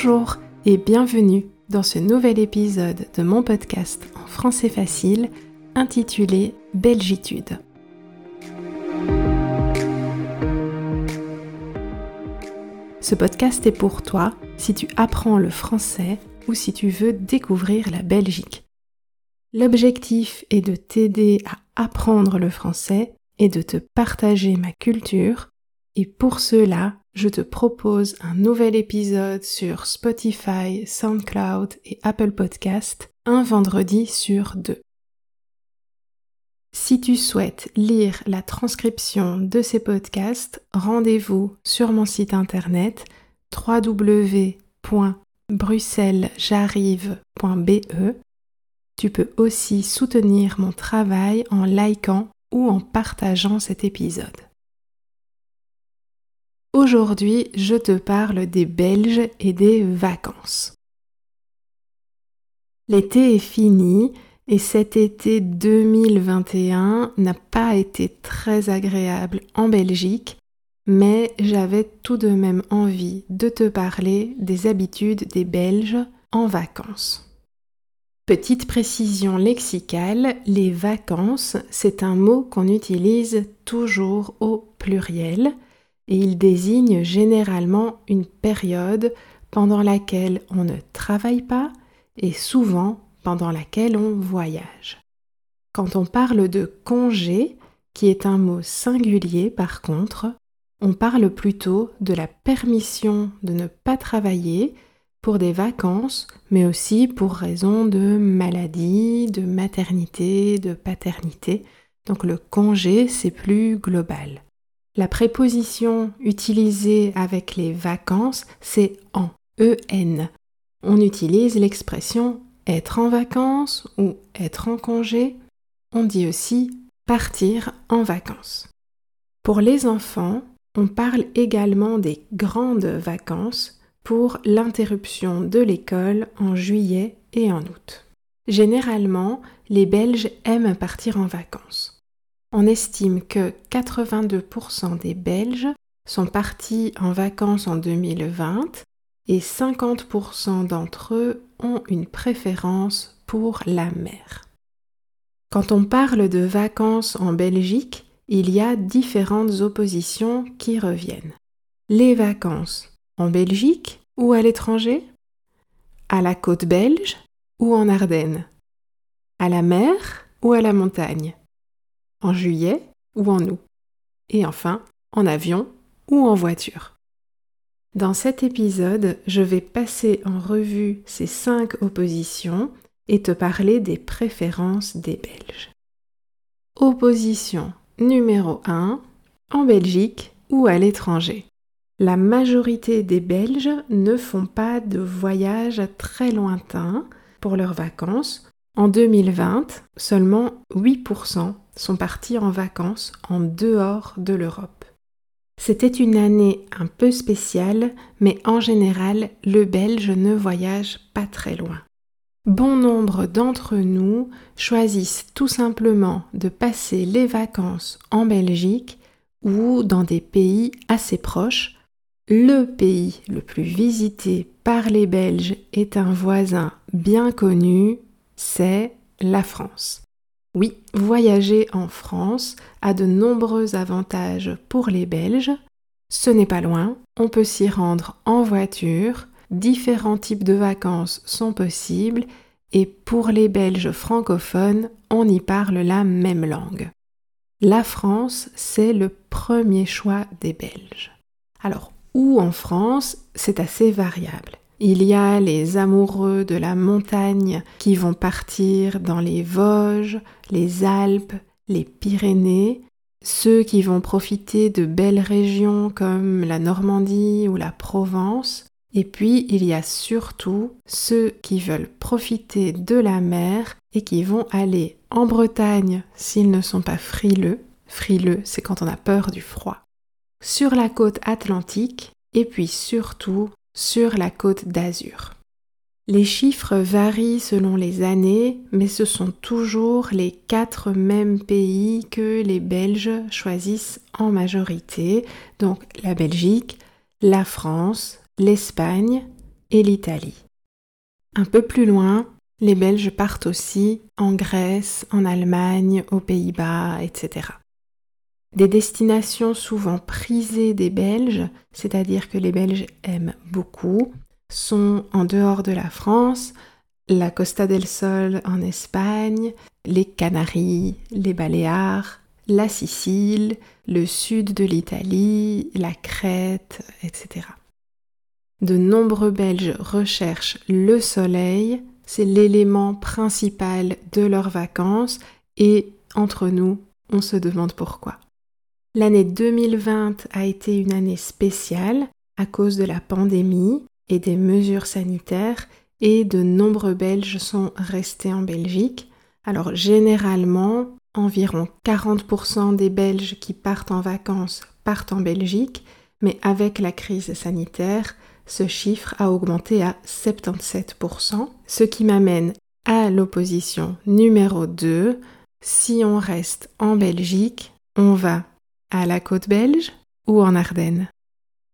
Bonjour et bienvenue dans ce nouvel épisode de mon podcast en français facile intitulé Belgitude. Ce podcast est pour toi si tu apprends le français ou si tu veux découvrir la Belgique. L'objectif est de t'aider à apprendre le français et de te partager ma culture et pour cela, je te propose un nouvel épisode sur Spotify, SoundCloud et Apple Podcast un vendredi sur deux. Si tu souhaites lire la transcription de ces podcasts, rendez-vous sur mon site internet www.bruxellesj'arrive.be. Tu peux aussi soutenir mon travail en likant ou en partageant cet épisode. Aujourd'hui, je te parle des Belges et des vacances. L'été est fini et cet été 2021 n'a pas été très agréable en Belgique, mais j'avais tout de même envie de te parler des habitudes des Belges en vacances. Petite précision lexicale, les vacances, c'est un mot qu'on utilise toujours au pluriel et il désigne généralement une période pendant laquelle on ne travaille pas et souvent pendant laquelle on voyage. Quand on parle de congé, qui est un mot singulier par contre, on parle plutôt de la permission de ne pas travailler pour des vacances, mais aussi pour raison de maladie, de maternité, de paternité. Donc le congé, c'est plus global. La préposition utilisée avec les vacances, c'est en, en. On utilise l'expression être en vacances ou être en congé. On dit aussi partir en vacances. Pour les enfants, on parle également des grandes vacances pour l'interruption de l'école en juillet et en août. Généralement, les Belges aiment partir en vacances. On estime que 82% des Belges sont partis en vacances en 2020 et 50% d'entre eux ont une préférence pour la mer. Quand on parle de vacances en Belgique, il y a différentes oppositions qui reviennent. Les vacances en Belgique ou à l'étranger À la côte belge ou en Ardennes À la mer ou à la montagne En juillet ou en août Et enfin, en avion ou en voiture Dans cet épisode, je vais passer en revue ces cinq oppositions et te parler des préférences des Belges. Opposition numéro 1 en Belgique ou à l'étranger la majorité des Belges ne font pas de voyages très lointains pour leurs vacances. En 2020, seulement 8% sont partis en vacances en dehors de l'Europe. C'était une année un peu spéciale, mais en général, le Belge ne voyage pas très loin. Bon nombre d'entre nous choisissent tout simplement de passer les vacances en Belgique ou dans des pays assez proches le pays le plus visité par les Belges est un voisin bien connu, c'est la France. Oui, voyager en France a de nombreux avantages pour les Belges. Ce n'est pas loin, on peut s'y rendre en voiture, différents types de vacances sont possibles et pour les Belges francophones, on y parle la même langue. La France, c'est le premier choix des Belges. Alors, ou en France, c'est assez variable. Il y a les amoureux de la montagne qui vont partir dans les Vosges, les Alpes, les Pyrénées, ceux qui vont profiter de belles régions comme la Normandie ou la Provence, et puis il y a surtout ceux qui veulent profiter de la mer et qui vont aller en Bretagne s'ils ne sont pas frileux. Frileux, c'est quand on a peur du froid. Sur la côte atlantique et puis surtout sur la côte d'Azur. Les chiffres varient selon les années, mais ce sont toujours les quatre mêmes pays que les Belges choisissent en majorité, donc la Belgique, la France, l'Espagne, et l'Italie. Un peu plus loin, les Belges partent aussi en Grèce, en Allemagne, aux Pays-Bas, etc. Des destinations souvent prisées des Belges, c'est-à-dire que les Belges aiment beaucoup, sont en dehors de la France, la Costa del Sol en Espagne, les Canaries, les Baléares, la Sicile, le sud de l'Italie, la Crète, etc. De nombreux Belges recherchent le soleil, c'est l'élément principal de leurs vacances et entre nous, on se demande pourquoi. L'année 2020 a été une année spéciale à cause de la pandémie et des mesures sanitaires et de nombreux Belges sont restés en Belgique. Alors généralement, environ 40% des Belges qui partent en vacances partent en Belgique, mais avec la crise sanitaire, ce chiffre a augmenté à 77%, ce qui m'amène à l'opposition numéro 2. Si on reste en Belgique, on va à la côte belge ou en Ardennes.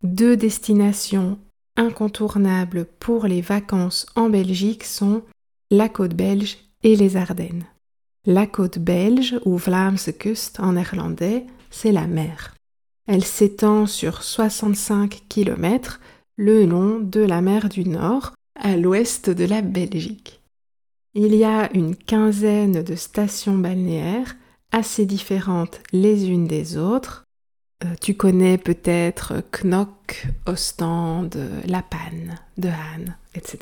Deux destinations incontournables pour les vacances en Belgique sont la côte belge et les Ardennes. La côte belge, ou Vlaamse Kust en néerlandais, c'est la mer. Elle s'étend sur 65 km le long de la mer du Nord, à l'ouest de la Belgique. Il y a une quinzaine de stations balnéaires assez différentes les unes des autres. Euh, tu connais peut-être Knock, Ostende, La Panne, De Haan, etc.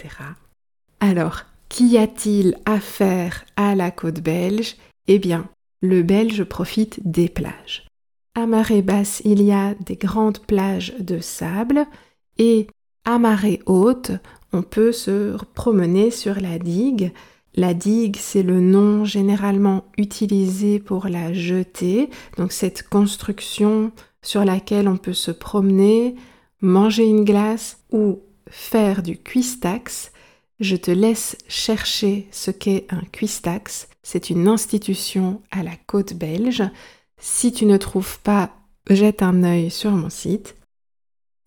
Alors, qu'y a-t-il à faire à la côte belge? Eh bien, le Belge profite des plages. À marée basse, il y a des grandes plages de sable et à marée haute, on peut se promener sur la digue la digue, c'est le nom généralement utilisé pour la jetée, donc cette construction sur laquelle on peut se promener, manger une glace ou faire du cuistax. Je te laisse chercher ce qu'est un cuistax. C'est une institution à la côte belge. Si tu ne trouves pas, jette un œil sur mon site.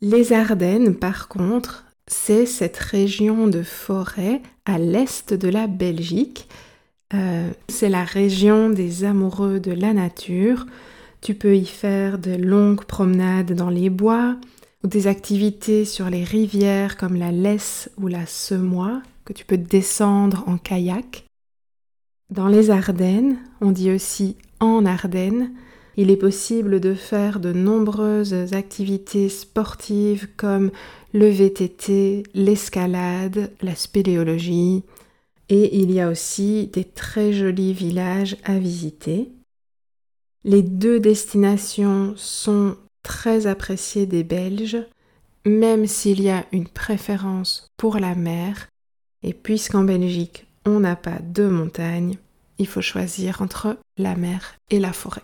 Les Ardennes, par contre, c'est cette région de forêt à l'est de la Belgique. Euh, c'est la région des amoureux de la nature. Tu peux y faire de longues promenades dans les bois ou des activités sur les rivières comme la Lesse ou la Semois que tu peux descendre en kayak. Dans les Ardennes, on dit aussi en Ardennes, il est possible de faire de nombreuses activités sportives comme le VTT, l'escalade, la spéléologie, et il y a aussi des très jolis villages à visiter. Les deux destinations sont très appréciées des Belges, même s'il y a une préférence pour la mer, et puisqu'en Belgique on n'a pas de montagne, il faut choisir entre la mer et la forêt.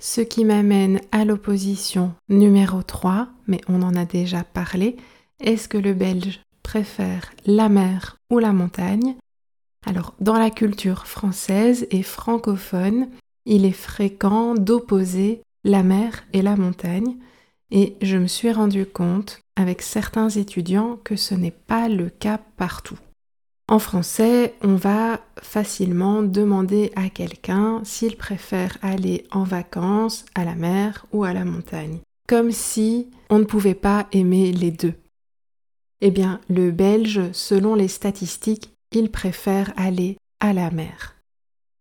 Ce qui m'amène à l'opposition numéro 3, mais on en a déjà parlé, est-ce que le Belge préfère la mer ou la montagne? Alors, dans la culture française et francophone, il est fréquent d'opposer la mer et la montagne, et je me suis rendu compte avec certains étudiants que ce n'est pas le cas partout. En français, on va facilement demander à quelqu'un s'il préfère aller en vacances à la mer ou à la montagne, comme si on ne pouvait pas aimer les deux. Eh bien, le Belge, selon les statistiques, il préfère aller à la mer.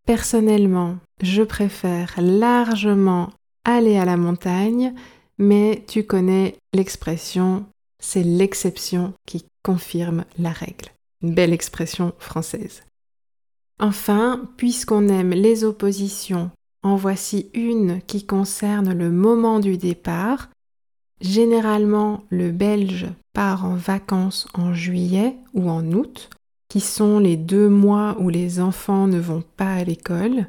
Personnellement, je préfère largement aller à la montagne, mais tu connais l'expression, c'est l'exception qui confirme la règle. Une belle expression française. Enfin, puisqu'on aime les oppositions, en voici une qui concerne le moment du départ. Généralement, le Belge part en vacances en juillet ou en août, qui sont les deux mois où les enfants ne vont pas à l'école.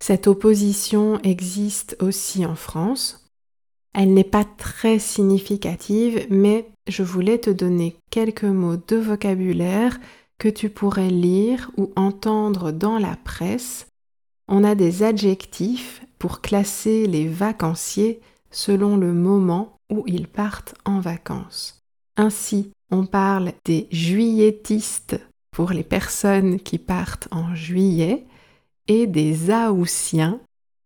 Cette opposition existe aussi en France. Elle n'est pas très significative, mais je voulais te donner quelques mots de vocabulaire que tu pourrais lire ou entendre dans la presse. On a des adjectifs pour classer les vacanciers selon le moment où ils partent en vacances. Ainsi, On parle des juilletistes pour les personnes qui partent en juillet et des aoussiens,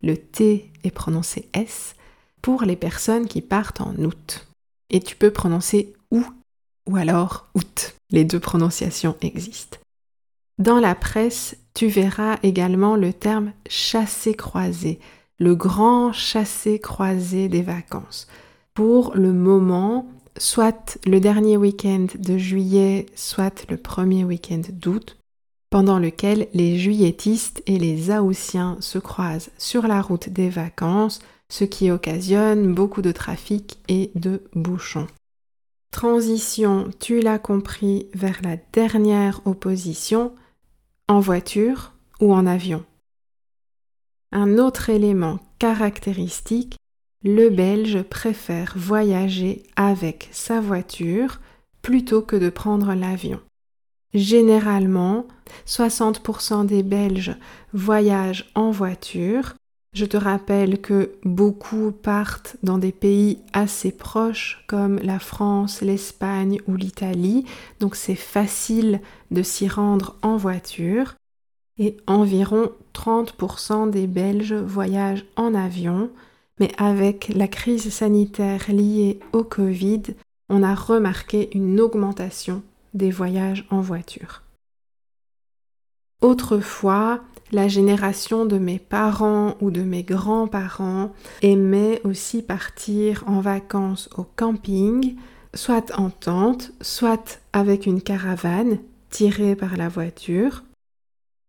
le T est prononcé S, pour les personnes qui partent en août. Et tu peux prononcer ou ou alors août. Les deux prononciations existent. Dans la presse, tu verras également le terme chassé-croisé, le grand chassé-croisé des vacances. Pour le moment, soit le dernier week-end de juillet, soit le premier week-end d'août, pendant lequel les juilletistes et les Aoussiens se croisent sur la route des vacances, ce qui occasionne beaucoup de trafic et de bouchons. Transition, tu l'as compris, vers la dernière opposition, en voiture ou en avion. Un autre élément caractéristique, le Belge préfère voyager avec sa voiture plutôt que de prendre l'avion. Généralement, 60% des Belges voyagent en voiture. Je te rappelle que beaucoup partent dans des pays assez proches comme la France, l'Espagne ou l'Italie, donc c'est facile de s'y rendre en voiture. Et environ 30% des Belges voyagent en avion, mais avec la crise sanitaire liée au Covid, on a remarqué une augmentation des voyages en voiture. Autrefois, la génération de mes parents ou de mes grands-parents aimait aussi partir en vacances au camping, soit en tente, soit avec une caravane tirée par la voiture.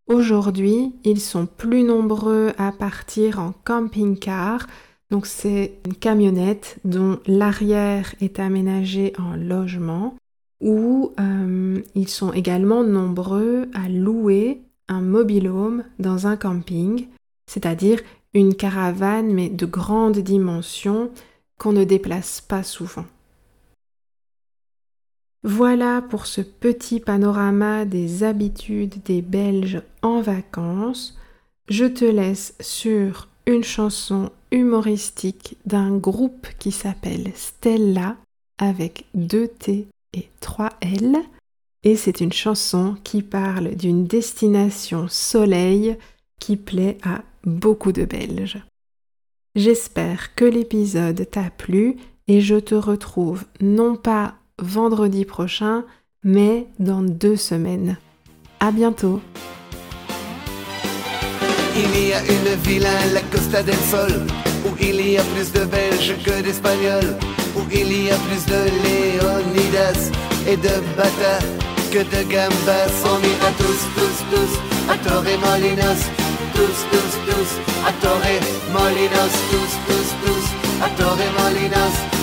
Aujourd'hui, ils sont plus nombreux à partir en camping-car, donc c'est une camionnette dont l'arrière est aménagé en logement où euh, ils sont également nombreux à louer un mobilhome dans un camping, c'est-à-dire une caravane mais de grande dimension qu'on ne déplace pas souvent. Voilà pour ce petit panorama des habitudes des Belges en vacances. Je te laisse sur une chanson humoristique d'un groupe qui s'appelle Stella avec deux T et 3L. Et c'est une chanson qui parle d'une destination soleil qui plaît à beaucoup de Belges. J'espère que l'épisode t'a plu et je te retrouve non pas vendredi prochain, mais dans deux semaines. À bientôt! Il y a une ville la Costa del Sol, où il y a plus de Belges que d'Espagnols, où il y a plus de Léonidas et de Bata que de Gambas. On ira tous, tous, tous à Torre Molinos, tous, tous, tous à Torre Molinos, tous, tous, tous à Torre Molinos.